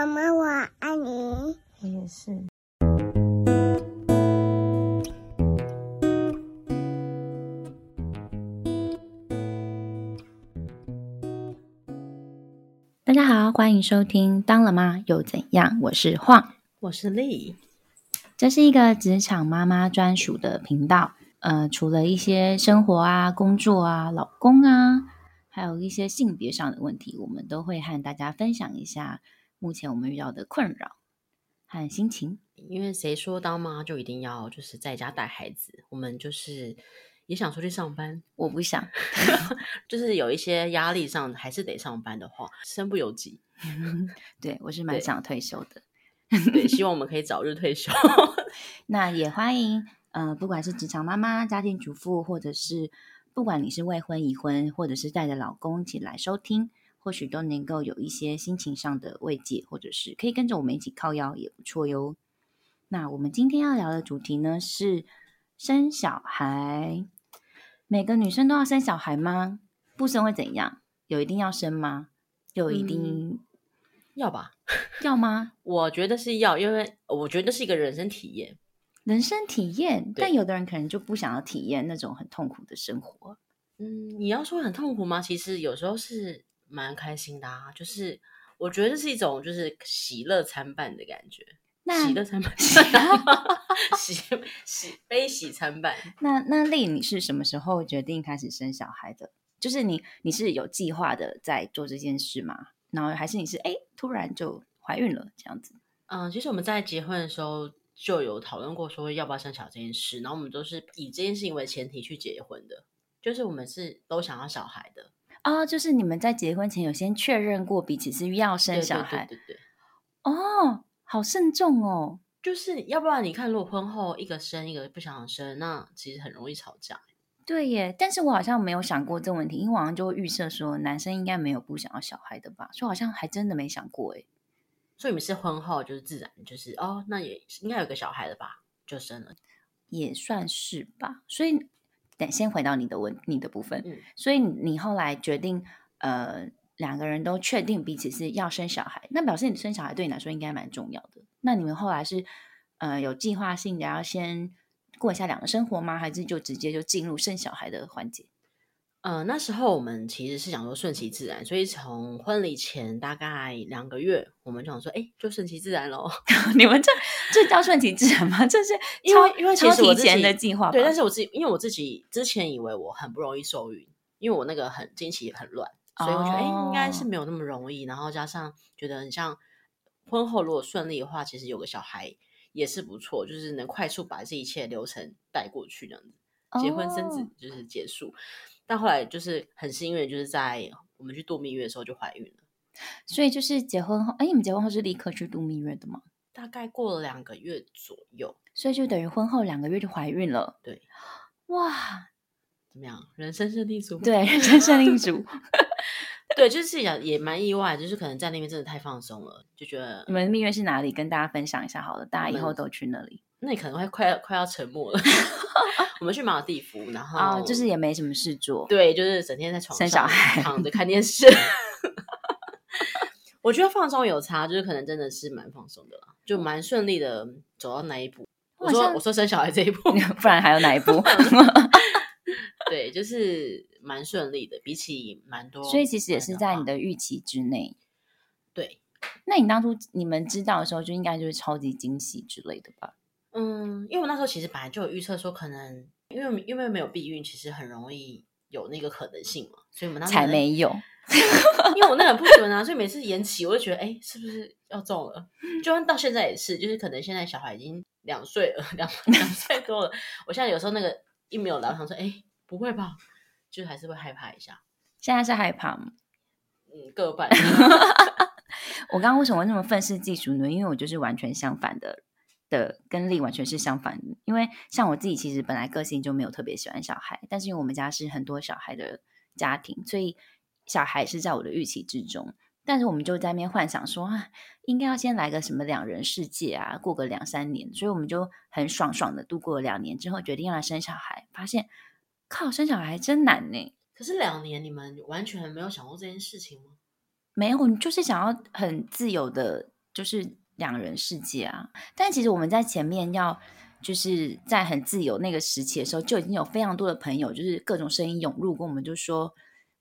妈妈，我爱你。我也是。大家好，欢迎收听《当了妈又怎样》，我是晃，我是丽。这是一个职场妈妈专属的频道。呃，除了一些生活啊、工作啊、老公啊，还有一些性别上的问题，我们都会和大家分享一下目前我们遇到的困扰和心情。因为谁说当妈就一定要就是在家带孩子？我们就是也想出去上班，我不想，就是有一些压力上还是得上班的话，身不由己。对我是蛮想退休的，对，希望我们可以早日退休。那也欢迎，呃，不管是职场妈妈、家庭主妇，或者是不管你是未婚、已婚，或者是带着老公一起来收听，或许都能够有一些心情上的慰藉，或者是可以跟着我们一起靠腰，也不错哟。那我们今天要聊的主题呢是生小孩。每个女生都要生小孩吗？不生会怎样？有一定要生吗？有一定要吧？要吗？我觉得是要，因为我觉得是一个人生体验。人生体验，但有的人可能就不想要体验那种很痛苦的生活。嗯，你要说很痛苦吗？其实有时候是蛮开心的啊，就是我觉得这是一种就是喜乐参半的感觉。那喜乐参半，喜喜悲喜参半。那那丽，你是什么时候决定开始生小孩的？就是你你是有计划的在做这件事吗？然后还是你是哎突然就怀孕了这样子？嗯，其实我们在结婚的时候就有讨论过说要不要生小孩这件事，然后我们都是以这件事情为前提去结婚的，就是我们是都想要小孩的。哦，就是你们在结婚前有先确认过彼此是要生小孩对对对，哦，好慎重哦。就是要不然你看，如果婚后一个生一个不想生，那其实很容易吵架。对耶，但是我好像没有想过这个问题，因为我好像就会预设说男生应该没有不想要小孩的吧，所以好像还真的没想过哎。所以你们是婚后就是自然就是哦，那也应该有个小孩的吧，就生了。也算是吧。所以，等先回到你的问你的部分。嗯所以你后来决定，呃，两个人都确定彼此是要生小孩，那表示你生小孩对你来说应该蛮重要的。那你们后来是呃有计划性的要先过一下两个生活吗？还是就直接就进入生小孩的环节？呃，那时候我们其实是想说顺其自然，所以从婚礼前大概两个月，我们就想说，哎，就顺其自然喽。你们这这叫顺其自然吗？这是 因为因为其超实我自己提前的计划，对，但是我自己因为我自己之前以为我很不容易受孕，因为我那个很经期很乱，所以我觉得哎、诶应该是哦没有那么容易。然后加上觉得很像婚后如果顺利的话，其实有个小孩也是不错，就是能快速把这一切流程带过去这样子。结婚生子哦就是结束，但后来就是很幸运，就是在我们去度蜜月的时候就怀孕了。所以就是结婚后，哎，你们结婚后是立刻去度蜜月的吗？大概过了两个月左右，所以就等于婚后两个月就怀孕了。对，哇，怎么样？人生胜利组吗对，人生胜利组。对，就是自己讲也蛮意外，就是可能在那边真的太放松了，就觉得你们蜜月是哪里？跟大家分享一下好了，大家以后都去那里。那你可能会快要快要沉默了。我们去马尔地夫，然后哦，就是也没什么事做。对，就是整天在床上生小孩躺着看电视。我觉得放松有差，就是可能真的是蛮放松的啦，就蛮顺利的走到那一步。我说我说生小孩这一步，不然还有哪一步？对，就是蛮顺利的，比起蛮多。所以其实也是在你的预期之内。对，那你当初你们知道的时候，就应该就是超级惊喜之类的吧？嗯，因为我那时候其实本来就有预测说，可能因为因为没有避孕，其实很容易有那个可能性嘛，所以我们那时候才没有。因为我那个很不准啊，所以每次延期，我就觉得哎、诶是不是要中了？就算到现在也是，就是可能现在小孩已经两岁了，两 两岁多了，我现在有时候那个一没有来，我想说，哎、不会吧？就还是会害怕一下。现在是害怕吗？嗯，各半。我刚刚为什么会那么愤世嫉俗呢？因为我就是完全相反的的，跟丽完全是相反的。因为像我自己，其实本来个性就没有特别喜欢小孩，但是因为我们家是很多小孩的家庭，所以小孩是在我的预期之中。但是我们就在那边幻想说啊，应该要先来个什么两人世界啊，过个两三年，所以我们就很爽爽的度过了两年之后，决定要来生小孩，发现靠，生小孩真难呢。可是两年你们完全没有想过这件事情吗？没有，你就是想要很自由的，就就是两人世界啊。但其实我们在前面要就是在很自由那个时期的时候，就已经有非常多的朋友，就是各种声音涌入，跟我们就说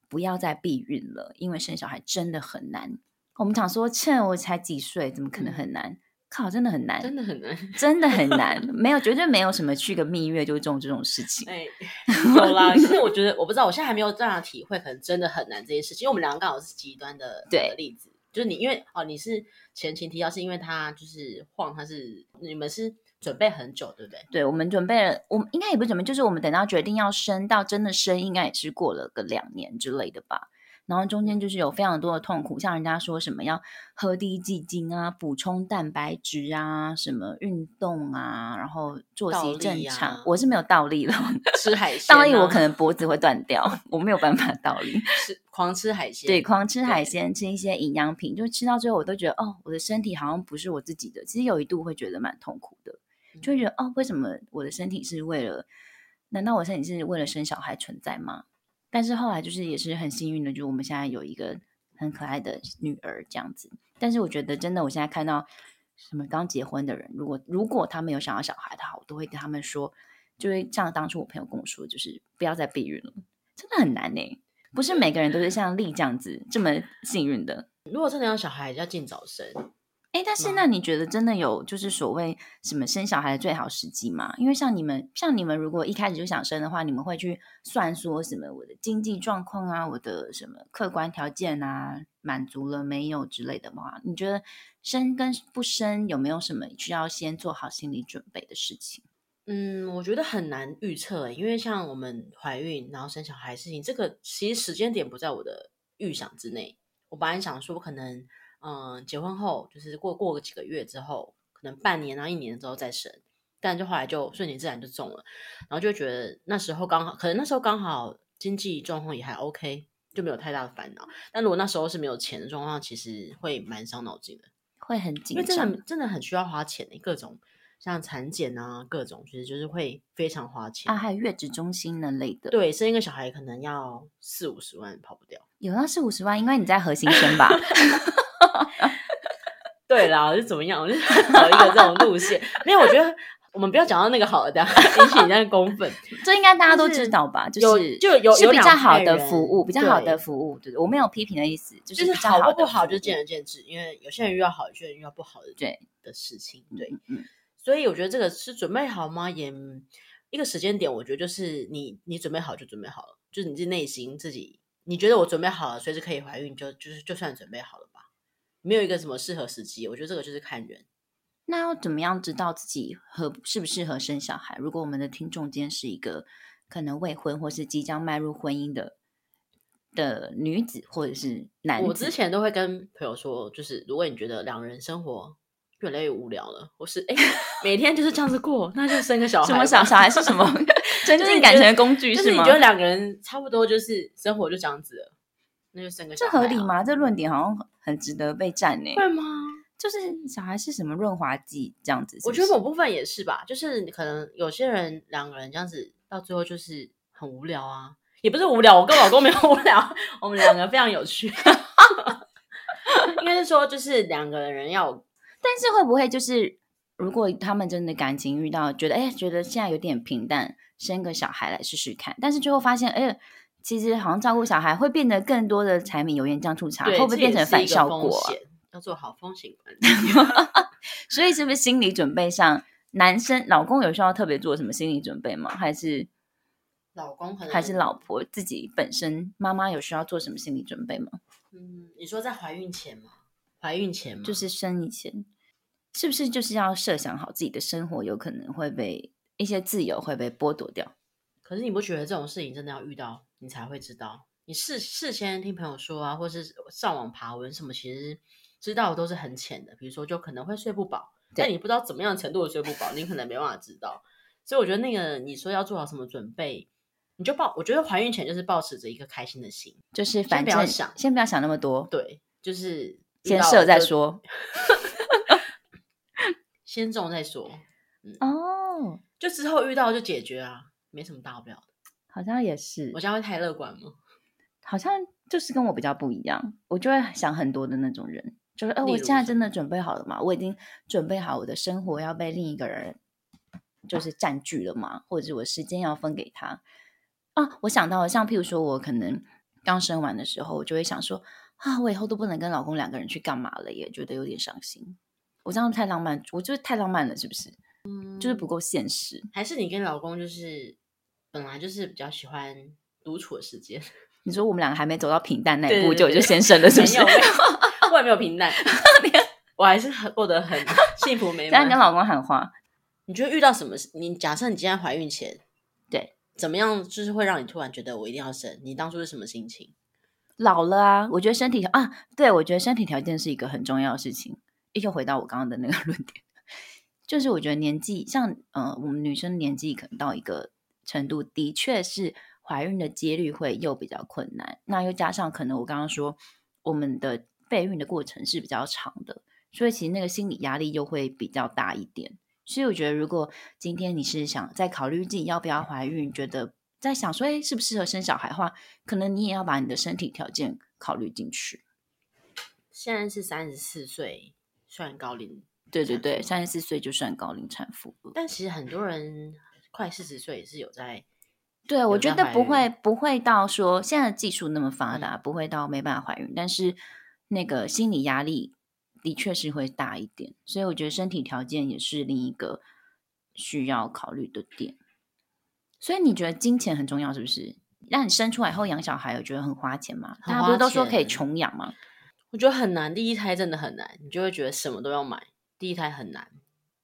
不要再避孕了，因为生小孩真的很难。我们想说，趁我才几岁，怎么可能很难？靠，真的很难，真的很难。真的很难，没有绝对没有什么去个蜜月就中这种事情。哎，有啦。其实我觉得，我不知道，我现在还没有这样的体会，可能真的很难这件事情。因为我们两个刚好是极端的对的例子，就是你因为哦，你是前情提要，是因为他就是晃，他是你们是准备很久，对不对？对，我们准备了，我们应该也不准备，就是我们等到决定要生到真的生，应该也是过了个两年之类的吧。然后中间就是有非常多的痛苦，像人家说什么要喝低剂精啊，补充蛋白质啊，什么运动啊，然后作息正常。啊我是没有倒立了，吃海 鲜、倒立我可能脖子会断掉，我没有办法倒立。吃狂吃海鲜，对，狂吃海鲜，吃一些营养品，就吃到最后，我都觉得哦，我的身体好像不是我自己的。其实有一度会觉得蛮痛苦的，就会觉得哦，为什么我的身体是为了？难道我身体是为了生小孩存在吗？但是后来就是也是很幸运的，就我们现在有一个很可爱的女儿这样子。但是我觉得真的，我现在看到什么刚结婚的人，如果如果他们有想要小孩的话，我都会跟他们说，就会像当初我朋友跟我说，就是不要再避孕了，真的很难呢、不是每个人都是像丽这样子这么幸运的。如果真的要小孩，要尽早生。哎，但是那你觉得真的有就是所谓什么生小孩的最好时机吗？因为像你们，像你们如果一开始就想生的话，你们会去算说什么我的经济状况啊，我的什么客观条件啊，满足了没有之类的吗？你觉得生跟不生有没有什么需要先做好心理准备的事情？嗯，我觉得很难预测欸，因为像我们怀孕然后生小孩的事情，这个其实时间点不在我的预想之内。我本来想说，可能嗯、呃结婚后就是过过个几个月之后，可能半年啊一年之后再生，但就后来就顺其自然就中了，然后就觉得那时候刚好，可能那时候刚好经济状况也还 OK，就没有太大的烦恼。但如果那时候是没有钱的状况，其实会蛮伤脑筋的。会很紧因为真的真的很需要花钱的，各种像产检啊，各种其实就是会非常花钱。啊，还有月子中心那类的，，对，生一个小孩可能要四五十万跑不掉。有到四五十万，因为你在核心生吧？对啦，我就怎么样，我就走一个这种路线。没有，我觉得我们不要讲到那个好的，引起人家的公愤。这应该大家都知道吧？就是就有是比有两派较好的服务，比较好的服务，对，我没有批评的意思，就就是好或的不好，就见仁见智。因为有些人遇到好，有些人遇到不好的对的事情。对，所以我觉得这个是准备好吗？也一个时间点，我觉得就是你你准备好就准备好了，就是你自己内心自己，你觉得我准备好了，随时可以怀孕，就就是就算准备好了吧。没有一个什么适合时机，我觉得这个就是看人。那要怎么样知道自己合适不适合生小孩？如果我们的听众间是一个可能未婚或是即将迈入婚姻的的女子或者是男子，我之前都会跟朋友说，就是如果你觉得两人生活越来越无聊了，或是哎每天就是这样子过，那就生个小孩吧。什么小小孩是什么 增进感情的工具是吗就是你觉？得两个人差不多就是生活就这样子了，那就生个小这孩、啊合理？吗？这论点好像很值得被赞呢。会吗？就是小孩是什么润滑剂这样子我是？觉得某部分也是吧，就是可能有些人两个人这样子到最后就是很无聊啊，也不是无聊，我跟我老公没有无聊，我们两个非常有趣。应该是说，就是两个人要但是会不会就是，如果他们真的感情遇到觉得哎，觉得现在有点平淡，生个小孩来试试看，但是最后发现哎，其实好像照顾小孩会变得更多的柴米油盐酱醋茶，对会不会变成反效果啊？要做好风险管理。所以是不是心理准备上，男生老公有需要特别做什么心理准备吗？还是老公还是老婆自己本身妈妈有需要做什么心理准备吗？嗯，你说在怀孕前吗？怀孕前吗？就是生以前，是不是就是要设想好自己的生活有可能会被一些自由会被剥夺掉？可是你不觉得这种事情真的要遇到你才会知道？你事事先听朋友说啊，或是上网爬文什么，其实知道的都是很浅的。比如说，就可能会睡不饱，但你不知道怎么样程度的睡不饱，你可能没办法知道。所以我觉得那个你说要做好什么准备，你就抱，我觉得怀孕前就是抱持着一个开心的心，就是反正不要想先不要想那么多，对，就是遇 先射再说。先中再说，哦，就之后遇到就解决啊，没什么大不了的。好像也是我，这样会太乐观吗？好像就是跟我比较不一样，我就会想很多的那种人，就是，哎、我现在真的准备好了吗？我已经准备好我的生活要被另一个人就是占据了吗？或者是我时间要分给他啊？我想到了，像譬如说，我可能刚生完的时候，我就会想说，啊，我以后都不能跟老公两个人去干嘛了耶，觉得有点伤心。我这样太浪漫，我就是太浪漫了，是不是？嗯就是不够现实。还是你跟老公就是本来就是比较喜欢独处的时间，你说我们两个还没走到平淡那一步，对对对就就先生了，是不是？我也没有平淡，我还是很过得很幸福美 满。这样跟老公喊话，你觉得遇到什么事？你假设你今天怀孕前，对，怎么样就是会让你突然觉得我一定要生？你当初是什么心情？老了啊，我觉得身体啊，对我觉得身体条件是一个很重要的事情。又回到我刚刚的那个论点，就是我觉得年纪像呃，我们女生年纪可能到一个程度，的确是怀孕的几率会又比较困难。那又加上可能我刚刚说我们的备孕的过程是比较长的，所以其实那个心理压力又会比较大一点。所以我觉得，如果今天你是想在考虑自己要不要怀孕，觉得在想说，哎，适不适合生小孩的话，可能你也要把你的身体条件考虑进去。现在是三十四岁，算高龄，对对对，三十四岁就算高龄产妇。但其实很多人快四十岁也是有在对，我觉得不会不会到说现在技术那么发嗯达，不会到没办法怀孕，但是那个心理压力的确是会大一点，所以我觉得身体条件也是另一个需要考虑的点。所以你觉得金钱很重要，是不是？让你生出来后养小孩，我觉得很花钱吗？大家不是都说可以穷养吗？我觉得很难，第一胎真的很难，你就会觉得什么都要买。第一胎很难，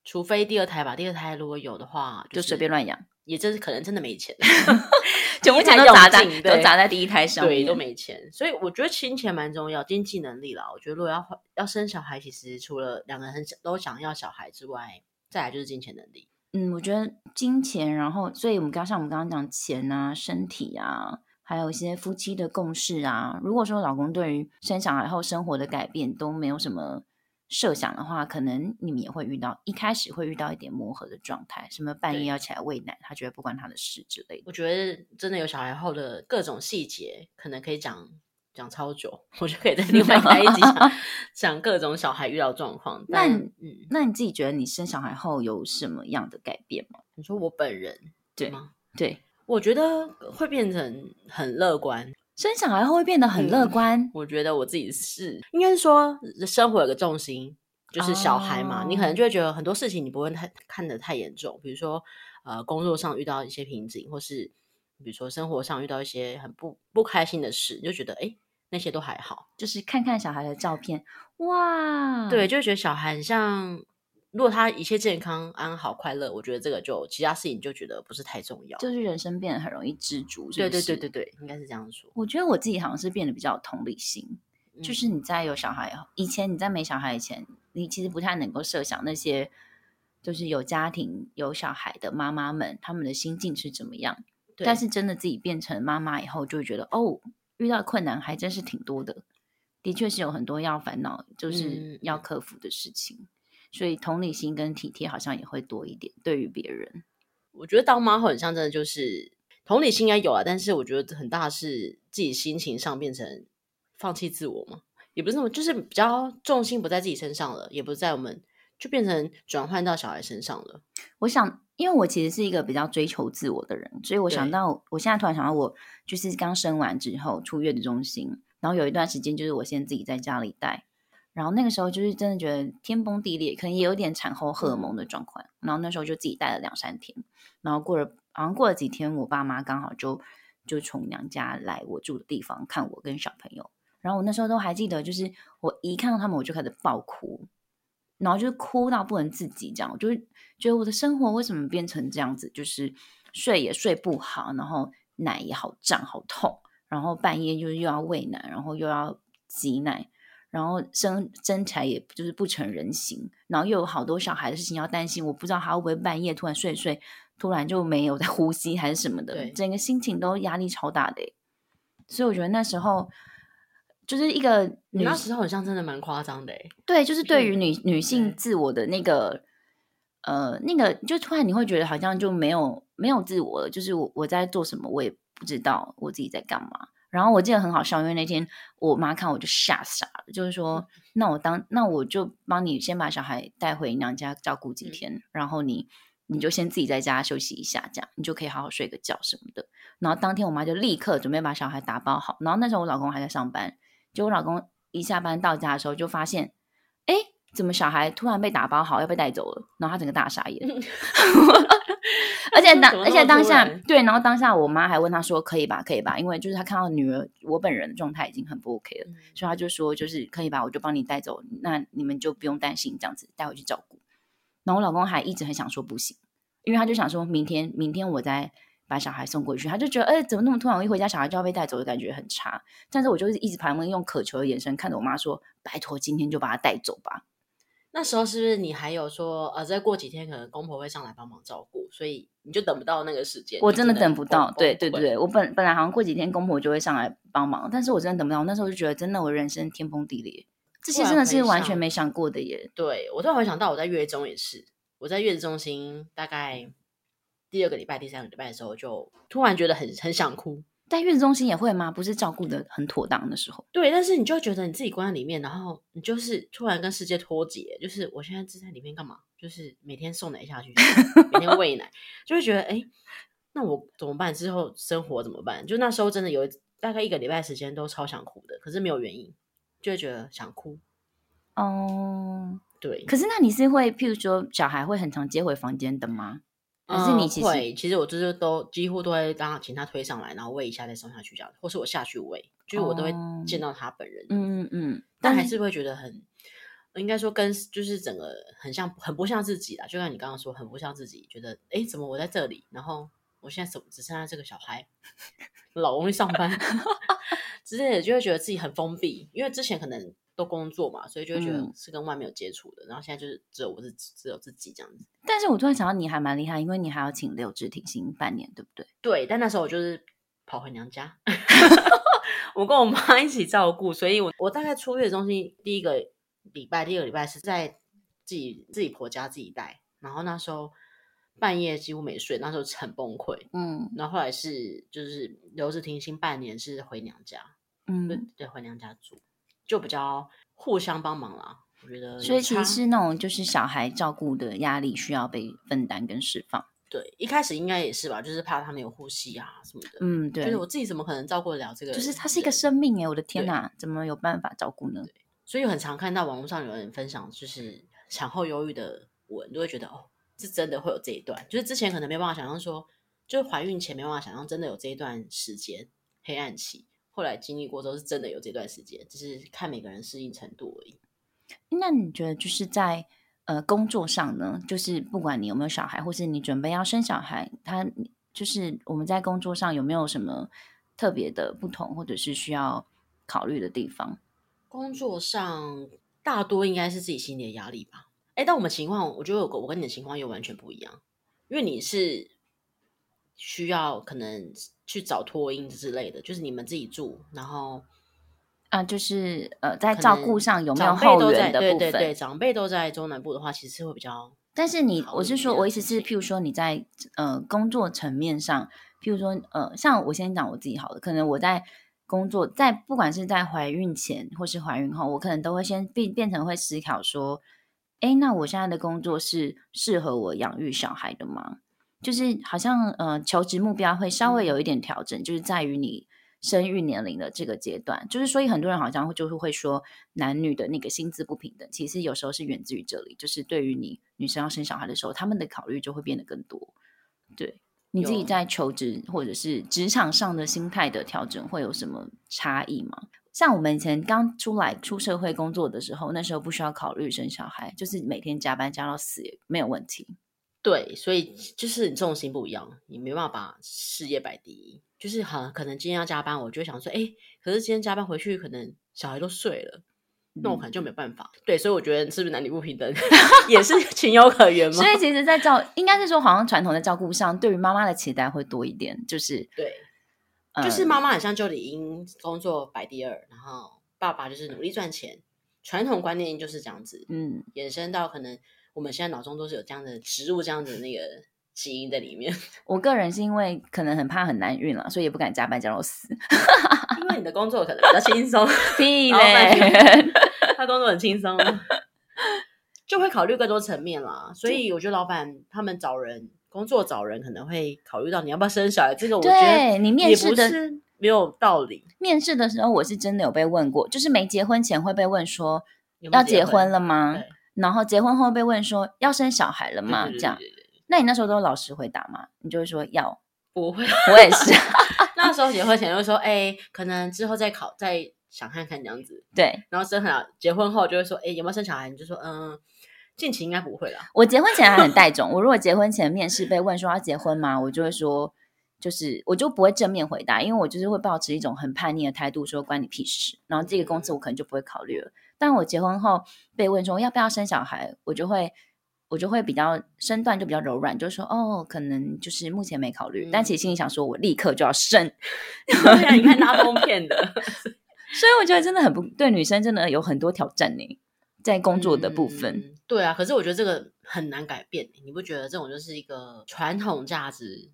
除非第二胎吧。第二胎如果有的话，就是随便乱养，也真是可能真的没钱，全部钱都砸在都砸在第一胎上对，都没钱。所以我觉得金钱蛮重要，经济能力啦。我觉得如果要花要生小孩，其实除了两个人很想都想要小孩之外，再来就是金钱能力。嗯，我觉得金钱，然后，所以我们刚像我们刚刚讲钱啊、身体啊，还有一些夫妻的共识啊。如果说老公对于生小孩后生活的改变都没有什么设想的话，可能你们也会遇到一开始会遇到一点磨合的状态，什么半夜要起来喂奶，他觉得不关他的事之类的。我觉得真的有小孩后的各种细节，可能可以讲讲超久，我就可以在另外开一集讲 讲各种小孩遇到状况。那嗯，那你自己觉得你生小孩后有什么样的改变吗？你说我本人对吗？对，我觉得会变成很乐观。生小孩后会变得很乐嗯观，我觉得我自己是，应该是说生活有个重心，就是小孩嘛，你可能哦就会觉得很多事情你不会太看得太严重，比如说呃工作上遇到一些瓶颈，或是比如说生活上遇到一些很不不开心的事，你就觉得哎、诶那些都还好，就是看看小孩的照片，哇，对，就会觉得小孩很像。如果他一切健康、安好、快乐，我觉得这个就其他事情就觉得不是太重要。就是人生变得很容易知足，是对对对对对，应该是这样说。我觉得我自己好像是变得比较有同理心，就嗯是你在有小孩后，以前你在没小孩以前，你其实不太能够设想那些就是有家庭有小孩的妈妈们他们的心境是怎么样。但是真的自己变成妈妈以后，就会觉得哦，遇到困难还真是挺多的，的确是有很多要烦恼，就是嗯要克服的事情。所以同理心跟体贴好像也会多一点，对于别人。我觉得当妈后很像真的就是同理心应该有啊，但是我觉得很大是自己心情上变成放弃自我嘛，也不是那么，就是比较重心不在自己身上了，也不在我们，就变成转换到小孩身上了。我想，因为我其实是一个比较追求自我的人，所以我想到，我现在突然想到，我就是刚生完之后出月子中心，然后有一段时间就是我先自己在家里带，然后那个时候就是真的觉得天崩地裂，可能也有点产后荷尔蒙的状况，然后那时候就自己带了两三天，然后过了好像过了几天，我爸妈刚好就就从娘家来我住的地方看我跟小朋友，然后我那时候都还记得，就是我一看到他们我就开始爆哭，然后就是哭到不能自己，这样我就是觉得我的生活为什么变成这样子？就是睡也睡不好，然后奶也好胀好痛，然后半夜就是又要喂奶，然后又要挤奶，然后生生起来也就是不成人形，然后又有好多小孩的事情要担心，我不知道他会不会半夜突然睡睡，突然就没有在呼吸还是什么的，对整个心情都压力超大的欸、所以我觉得那时候就是一个女你那时候好像真的蛮夸张的欸对，就是对于嗯女女性自我的那个呃那个，就突然你会觉得好像就没有没有自我了，就是我我在做什么，我也不知道我自己在干嘛。然后我记得很好笑，因为那天我妈看我就吓傻了，就是说，那我当那我就帮你先把小孩带回娘家照顾几天，然后你你就先自己在家休息一下，这样你就可以好好睡个觉什么的。然后当天我妈就立刻准备把小孩打包好，然后那时候我老公还在上班，就我老公一下班到家的时候就发现，哎，怎么小孩突然被打包好要被带走了？然后他整个大傻眼。而且当而且当下对，然后当下我妈还问他说：“可以吧，可以吧？”因为就是他看到女儿我本人的状态已经很不 OK 了，所以他就说：“就是可以吧，我就帮你带走，那你们就不用担心，这样子带回去照顾。”然后我老公还一直很想说不行，因为他就想说明天明天我再把小孩送过去，他就觉得哎，怎么那么突然？我一回家小孩就要被带走的感觉很差。但是我就是一直旁边用渴求的眼神看着我妈说：“拜托，今天就把他带走吧。”那时候是不是你还有说，呃，再过几天可能公婆会上来帮忙照顾，所以你就等不到那个时间？我真的等不到，对对对，我本本来好像过几天公婆就会上来帮忙，但是我真的等不到。那时候就觉得，真的我人生天崩地裂，这些真的是完全没想过的耶。对我突然回想到，我在月中也是，我在月子中心大概第二个礼拜、第三个礼拜的时候，就突然觉得很很想哭。在月子中心也会吗？不是照顾的很妥当的时候。对，但是你就觉得你自己关在里面，然后你就是突然跟世界脱节。就是我现在是在里面干嘛？就是每天送奶下去，每天喂奶，就会觉得哎，那我怎么办？之后生活怎么办？就那时候真的有大概一个礼拜时间都超想哭的，可是没有原因，就会觉得想哭。哦，对。可是那你是会，譬如说小孩会很常接回房间的吗？可是你其实，其实我就是都几乎都会让请他推上来，然后喂一下再送下去这样，或是我下去喂，就是我都会见到他本人。嗯嗯嗯，但还是会觉得很，应该说跟就是整个很像，很不像自己啦。就像你刚刚说，很不像自己，觉得哎，怎么我在这里，然后我现在只只剩下这个小孩，老公去上班 之类的，就会觉得自己很封闭，因为之前可能。都工作嘛，所以就会觉得是跟外面有接触的。然后现在就是只有我自己，只有自己这样子。但是我突然想到，你还蛮厉害，因为你还要请六志停薪半年，对不对？对，但那时候我就是跑回娘家，我跟我妈一起照顾，所以我我大概出月中心第一个礼拜，第二个礼拜是在自己自己婆家自己带，然后那时候半夜几乎没睡，那时候很崩溃。嗯，然后后来是就是留着停薪半年，是回娘家，嗯，对对，回娘家住。就比较互相帮忙啦，我觉得。所以其实是那种就是小孩照顾的压力需要被分担跟释放。对，一开始应该也是吧，就是怕他们有呼吸啊什么的。嗯，对。就是我自己怎么可能照顾得了这个？就是他是一个生命哎，我的天哪，怎么有办法照顾呢？所以很常看到网络上有人分享，就是产后忧郁的文，都会觉得哦，是真的会有这一段。就是之前可能没办法想象说，就是怀孕前没办法想象，真的有这一段时间黑暗期。后来经历过之后，是真的有这段时间，只是看每个人适应程度而已。那你觉得就是在呃工作上呢？就是不管你有没有小孩，或是你准备要生小孩，他就是我们在工作上有没有什么特别的不同，或者是需要考虑的地方？工作上大多应该是自己心里的压力吧。哎，但我们情况，我觉得我我跟你的情况又完全不一样，因为你是需要可能。去找托婴之类的，就是你们自己住，然后啊，就是呃，在照顾上有没有后援的部分？对对对，长辈都在中南部的话，其实会比较。但是你，我是说，我意思是，譬如说你在呃工作层面上，譬如说呃，像我先讲我自己好了，可能我在工作，在不管是在怀孕前或是怀孕后，我可能都会先变变成会思考说，哎，那我现在的工作是适合我养育小孩的吗？就是好像呃，求职目标会稍微有一点调整，就是在于你生育年龄的这个阶段。就是所以很多人好像就是会说，男女的那个薪资不平等，其实有时候是源自于这里。就是对于你女生要生小孩的时候，他们的考虑就会变得更多。对你自己在求职或者是职场上的心态的调整，会有什么差异吗？像我们以前刚出来出社会工作的时候，那时候不需要考虑生小孩，就是每天加班加到死也没有问题。对，所以就是你重心不一样，你没办法把事业摆第一。就是好，可能今天要加班，我就想说，哎，可是今天加班回去，可能小孩都睡了，那我可能就没办法。对，所以我觉得是不是男女不平等，也是 情有可原嘛。所以 其实，在照应该是说，好像传统的照顾上，对于妈妈的期待会多一点，就是对，就是妈妈好像就理应工作摆第二，然后爸爸就是努力赚钱。传统观念就是这样子，嗯，衍生到可能。我们现在脑中都是有这样的植入，这样子那个基因在里面。我个人是因为可能很怕很难运了，所以也不敢加班加到死。因为你的工作可能比较轻松，屁嘞！他工作很轻松，就会考虑更多层面啦。所以我觉得老板他们找人工作找人，可能会考虑到你要不要生小孩。这个我觉得你面试的是没有道理。面试的时候，我是真的有被问过，就是没结婚前会被问说要结婚了吗对？然后结婚后被问说要生小孩了吗？这样，那你那时候都老实回答吗？你就会说要，不会。我也是，那时候结婚前就会说，哎、可能之后再考，再想看看这样子。对然后生好结婚后就会说，哎、有没有生小孩？你就说，嗯，近期应该不会了。我结婚前还很带种。我如果结婚前面试被问说要结婚吗，我就会说，就是我就不会正面回答，因为我就是会保持一种很叛逆的态度，说关你屁事。然后这个公司我可能就不会考虑了。但我结婚后被问说要不要生小孩，我就会我就会比较身段就比较柔软，就说哦，可能就是目前没考虑。但其实心里想说，我立刻就要生。对啊，你看大封片的 所以我觉得真的很不对，女生真的有很多挑战呢，在工作的部分。嗯对啊，可是我觉得这个很难改变，你不觉得这种就是一个传统价值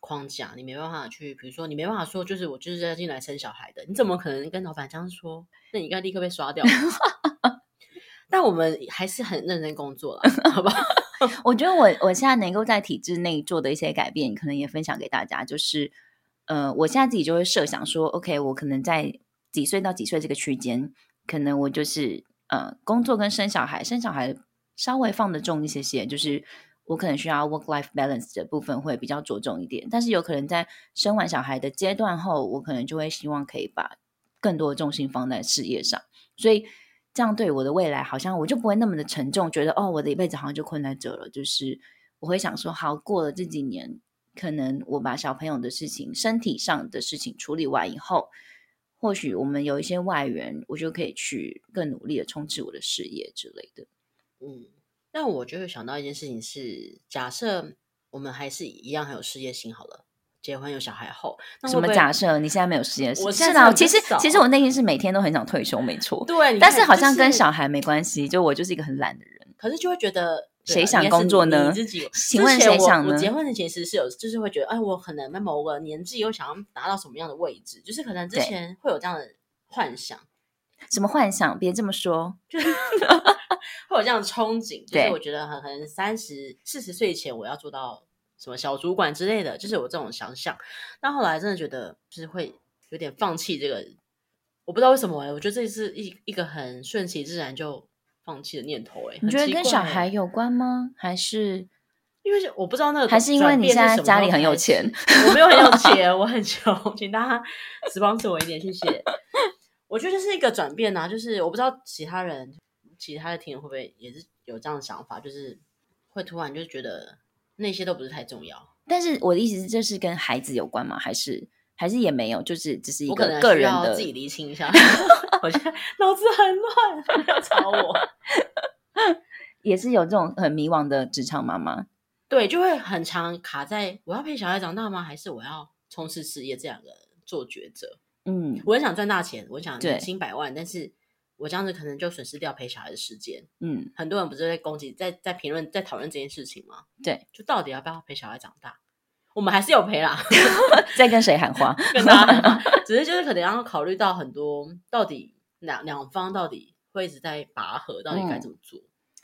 框架，你没办法去，比如说你没办法说，就是我就是要进来生小孩的，你怎么可能跟老板这样说？那你应该立刻被刷掉。但我们还是很认真工作了，好吧？我觉得我我现在能够在体制内做的一些改变，可能也分享给大家。就是呃，我现在自己就会设想说，OK，我可能在几岁到几岁这个区间，可能我就是呃，工作跟生小孩，生小孩稍微放得重一些些，就是我可能需要 work life balance 的部分会比较着重一点。但是有可能在生完小孩的阶段后，我可能就会希望可以把更多的重心放在事业上，所以。这样对我的未来，好像我就不会那么的沉重，觉得哦，我的一辈子好像就困在这了。就是我会想说，好，过了这几年，可能我把小朋友的事情、身体上的事情处理完以后，或许我们有一些外援，我就可以去更努力的冲刺我的事业之类的。嗯，但我就会想到一件事情是，假设我们还是一样很有事业心好了，结婚有小孩后，那什么假设？你现在没有事业心？我现在很其实其实我内心是每天都很想退休，没错。对，但是好像跟小孩没关系，就我就是一个很懒的人。可是就会觉得谁想工作呢你自己，请问我谁想呢我结婚的前其实是有，就是会觉得，哎，我可能在某个年纪又想要达到什么样的位置，就是可能之前会有这样的幻想，什么幻想？别这么说。就 是会有这样的憧憬，就是我觉得很可能三十四十岁前我要做到什么小主管之类的，就是有这种想象。但后来真的觉得，就是会有点放弃这个，我不知道为什么哎、我觉得这是一一个很顺其自然就放弃的念头哎、你觉得跟小孩有关吗？还是因为我不知道那个还是因为你现在家里很有钱？我没有很有 钱，我很穷，请大家 sponsor 我一点，谢谢。我觉得这是一个转变啊，就是我不知道其他人、其他的听友会不会也是有这样的想法，就是会突然就觉得那些都不是太重要。但是我的意思是，这是跟孩子有关吗？还是还是也没有？就是只是一个个人的自己厘清一下，我现在脑子很乱，不要吵我。也是有这种很迷惘的职场妈妈。对，就会很常卡在我要陪小孩长大吗？还是我要冲刺事业这两个做抉择。嗯我很想赚大钱，我想对年薪百万，但是我这样子可能就损失掉陪小孩的时间。嗯，很多人不是在攻击、在在评论、在讨论这件事情吗？对，就到底要不要陪小孩长大？我们还是有陪啦 在跟谁喊话？跟大家讲，只是就是可能要考虑到很多，到底两两方到底会一直在拔河，到底该嗯怎么做？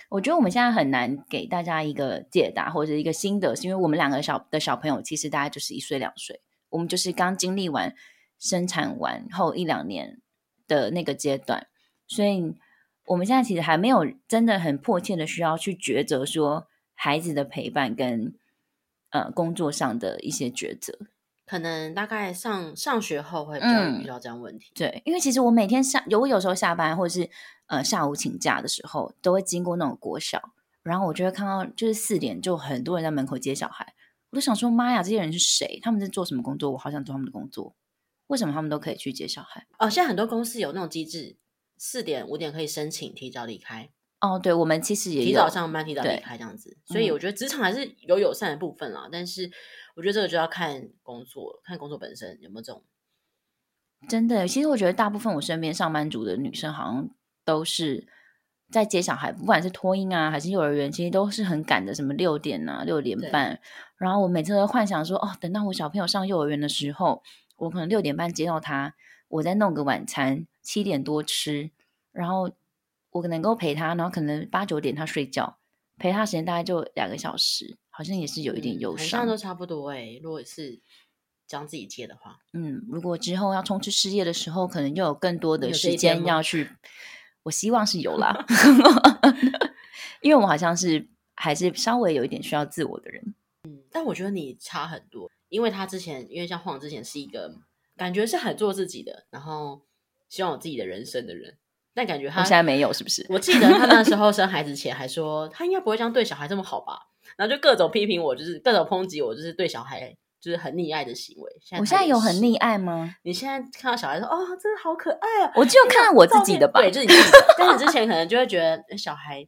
我觉得我们现在很难给大家一个解答或者一个心得，是因为我们两个小的小朋友其实大概就是一岁两岁，我们就是刚经历完生产完后一两年的那个阶段，所以我们现在其实还没有真的很迫切的需要去抉择说孩子的陪伴跟呃工作上的一些抉择。可能大概上上学后会比较嗯遇到这样问题。对，因为其实我每天下有我有时候下班或者是呃下午请假的时候，都会经过那种国小，然后我就会看到就是四点就很多人在门口接小孩，我就想说妈呀，这些人是谁？他们在做什么工作？我好想做他们的工作，为什么他们都可以去接小孩？哦，现在很多公司有那种机制，四点五点可以申请提早离开，哦，对，我们其实也提早上班、提早离开这样子。所以嗯我觉得职场还是有友善的部分啦，但是我觉得这个就要看工作，看工作本身有没有这种。真的，其实我觉得大部分我身边上班族的女生好像都是在接小孩，不管是托婴啊还是幼儿园，其实都是很赶的，什么六点啊、六点半。然后我每次都幻想说，哦，等到我小朋友上幼儿园的时候，我可能六点半接到他，我再弄个晚餐，七点多吃，然后我能够陪他，然后可能八九点他睡觉，陪他时间大概就两个小时，好像也是有一点忧伤好像。都差不多哎、如果是这样自己接的话，嗯，如果之后要冲刺事业的时候，可能又有更多的时间要去，我希望是有啦，因为我好像是还是稍微有一点需要自我的人。嗯但我觉得你差很多，因为他之前，因为像晃之前是一个感觉是很做自己的，然后希望有自己的人生的人，但感觉他现在没有，是不是？我记得他那时候 生孩子前还说，他应该不会这样对小孩这么好吧？然后就各种批评我，就是各种抨击我，就是对小孩就是很溺爱的行为。现在我现在有很溺爱吗？你现在看到小孩说，哦，真的好可爱啊！我就看我自己的吧。对，就是你自己的。但是之前可能就会觉得诶小孩，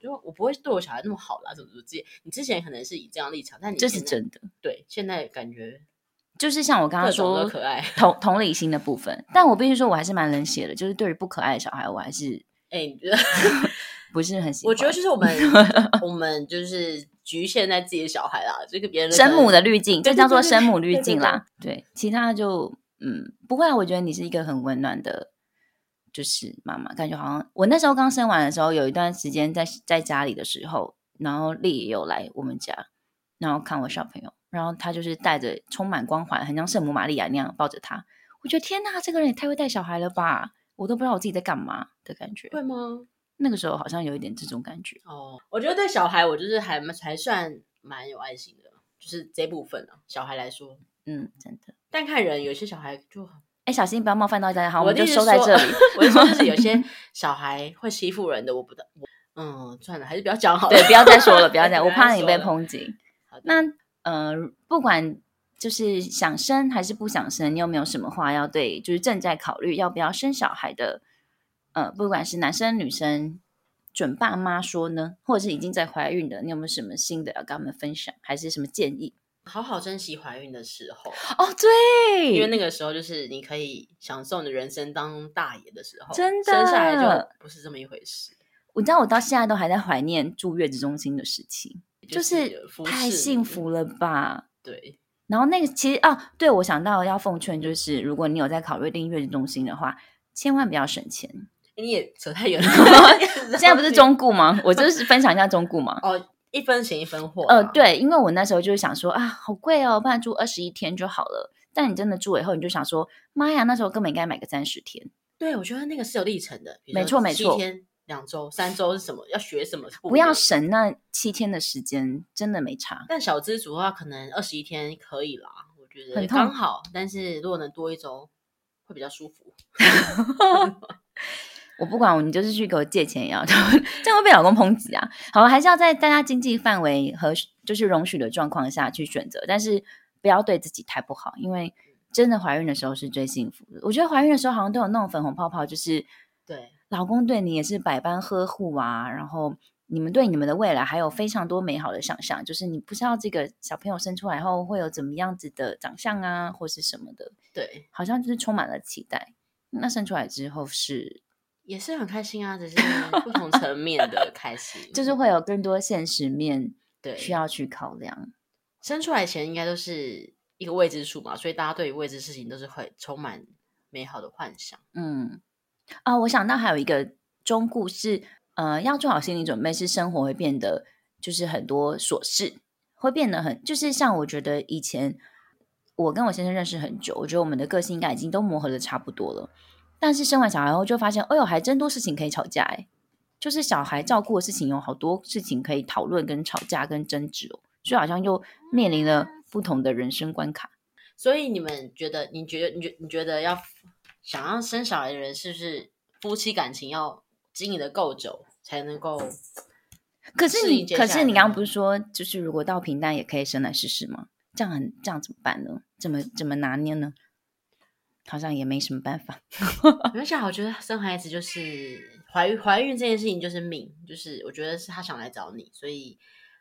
就我不会对我小孩那么好啦，怎么怎么之类。你之前可能是以这样立场，但你这是真的，对。现在感觉就是像我刚刚说都可爱。同同理心的部分，但我必须说，我还是蛮冷血的，就是对于不可爱的小孩，我还是哎、你觉得？不是很喜欢。我觉得就是我们 我们就是局限在自己的小孩啦，这个别人生母的滤镜，这叫做生母滤镜啦。对，其他就嗯，不会啊。我觉得你是一个很温暖的，就是妈妈，感觉好像我那时候刚生完的时候，有一段时间在在家里的时候，然后丽也有来我们家，然后看我小朋友，然后他就是带着充满光环，很像圣母玛利亚那样抱着他。我觉得天呐，这个人也太会带小孩了吧！我都不知道我自己在干嘛的感觉。会吗？那个时候好像有一点这种感觉。哦，我觉得对小孩，我就是还还算蛮有爱心的，就是这部分啊，小孩来说。嗯，真的。但看人，有些小孩就很哎，小心不要冒犯到大家。好，我们就收在这里。我是说，就是有些 小孩会欺负人的，我不得，我嗯，算了，还是不要讲好了。对，不要再说了，不要 再，我怕你被抨击。那呃，不管就是想生还是不想生，你有没有什么话要对就是正在考虑要不要生小孩的呃，不管是男生女生准爸妈说呢，或者是已经在怀孕的，你有没有什么新的要跟他们分享，还是什么建议？好好珍惜怀孕的时候，哦，对，因为那个时候就是你可以享受你的人生当大爷的时候，真的生下来就不是这么一回事，我知道我到现在都还在怀念住月子中心的事情，就是太幸福了吧。对，然后那个其实哦，对我想到要奉劝就是，如果你有在考虑订月子中心的话，千万不要省钱。你也扯太远了。现在不是中顾吗？我就是分享一下中顾嘛。哦，一分钱一分货。呃，，对，因为我那时候就是想说啊，好贵哦，不然住二十一天就好了。但你真的住了以后，你就想说，妈呀，那时候根本应该买个三十天。对我觉得那个是有历程的，没说错没错七天、两周、三周是什么？要学什么？不要省那七天的时间，真的没差。但小资族的话，可能二十一天可以啦，我觉得很刚好。但是如果能多一周，会比较舒服。我不管，你就是去给我借钱也要，这样会被老公抨击啊。好，还是要在大家经济范围和就是容许的状况下去选择，但是不要对自己太不好，因为真的怀孕的时候是最幸福的。我觉得怀孕的时候好像都有那种粉红泡泡，就是对，老公对你也是百般呵护啊，然后你们对你们的未来还有非常多美好的想象，就是你不知道这个小朋友生出来后会有怎么样子的长相啊，或是什么的，对，好像就是充满了期待。那生出来之后是，也是很开心啊，只是不同层面的 开心。就是会有更多现实面对需要去考量。生出来前应该都是一个未知数嘛，所以大家对于未知事情都是会充满美好的幻想。嗯，啊、我想到还有一个中故是，呃，要做好心理准备，是生活会变得就是很多琐事，会变得很，就是像我觉得以前我跟我先生认识很久，我觉得我们的个性应该已经都磨合的差不多了，但是生完小孩后就发现，哎呦，还真多事情可以吵架哎，就是小孩照顾的事情有好多事情可以讨论、跟吵架、跟争执哦，所以好像又面临了不同的人生关卡。所以你们觉得？你觉得？你觉你觉得要想要生小孩的人，是不是夫妻感情要经营的够久，才能够？可是你，可是你刚刚不是说，就是如果到平淡也可以生来试试吗？这样很这样怎么办呢？怎么怎么拿捏呢？好像也没什么办法。没关系啊，我觉得生孩子就是怀孕，怀孕这件事情就是命，就是我觉得是他想来找你，所以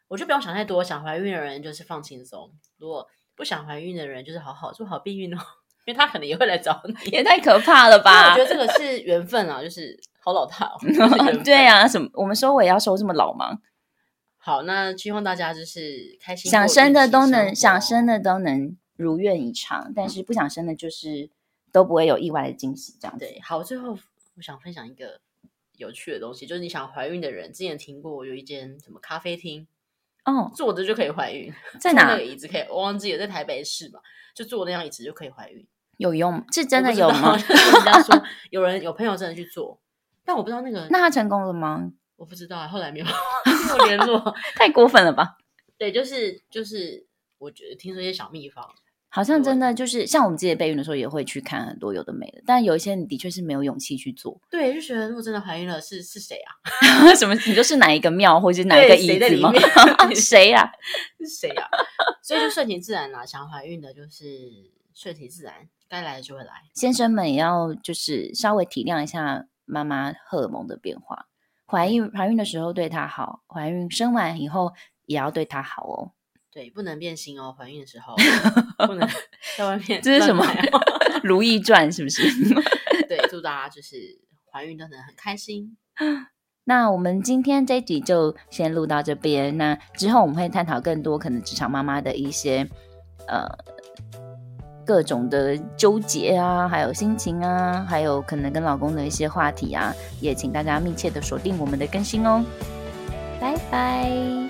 我就不用想太多。想怀孕的人就是放轻松，如果不想怀孕的人就是好好做好避孕哦，因为他可能也会来找你。也太可怕了吧！我觉得这个是缘分啊，就是好老套、对。啊，什么我们收尾要收这么老吗？好，那希望大家就是开心想生的都能，想生的都能如愿以偿，但是不想生的，就是都不会有意外的惊喜，这样子。对，好，最后我想分享一个有趣的东西，就是你想怀孕的人，之前听过有一间什么咖啡厅，哦，坐着就可以怀孕，在哪个椅子可以，我忘记了，在台北市嘛，就坐那张椅子就可以怀孕。有用？是真的有吗？人家说 有人有朋友真的去做，但我不知道那个，那他成功了吗？我不知道啊，后来没有没有联络。太过分了吧！对，就是就是，我觉得听说一些小秘方，好像真的就是像我们自己备孕的时候，也会去看很多有的没的，但有一些你的确是没有勇气去做。对，就觉得如果真的怀孕了，是是谁啊？什么？你就是哪一个庙，或是哪一个椅子吗？谁呀、是谁啊？所以就顺其自然啦、想怀孕的就是顺其自然，该来的就会来。先生们也要就是稍微体谅一下妈妈荷尔蒙的变化。怀孕怀孕的时候对她好，怀孕生完以后也要对她好哦。对，不能变心哦，怀孕的时候 不能在外面。这是什么哦？《如懿传》是不是？对，祝大家就是怀孕都能很开心。那我们今天这一集就先录到这边。那之后我们会探讨更多可能职场妈妈的一些呃各种的纠结啊，还有心情啊，还有可能跟老公的一些话题啊，也请大家密切的锁定我们的更新哦。拜拜。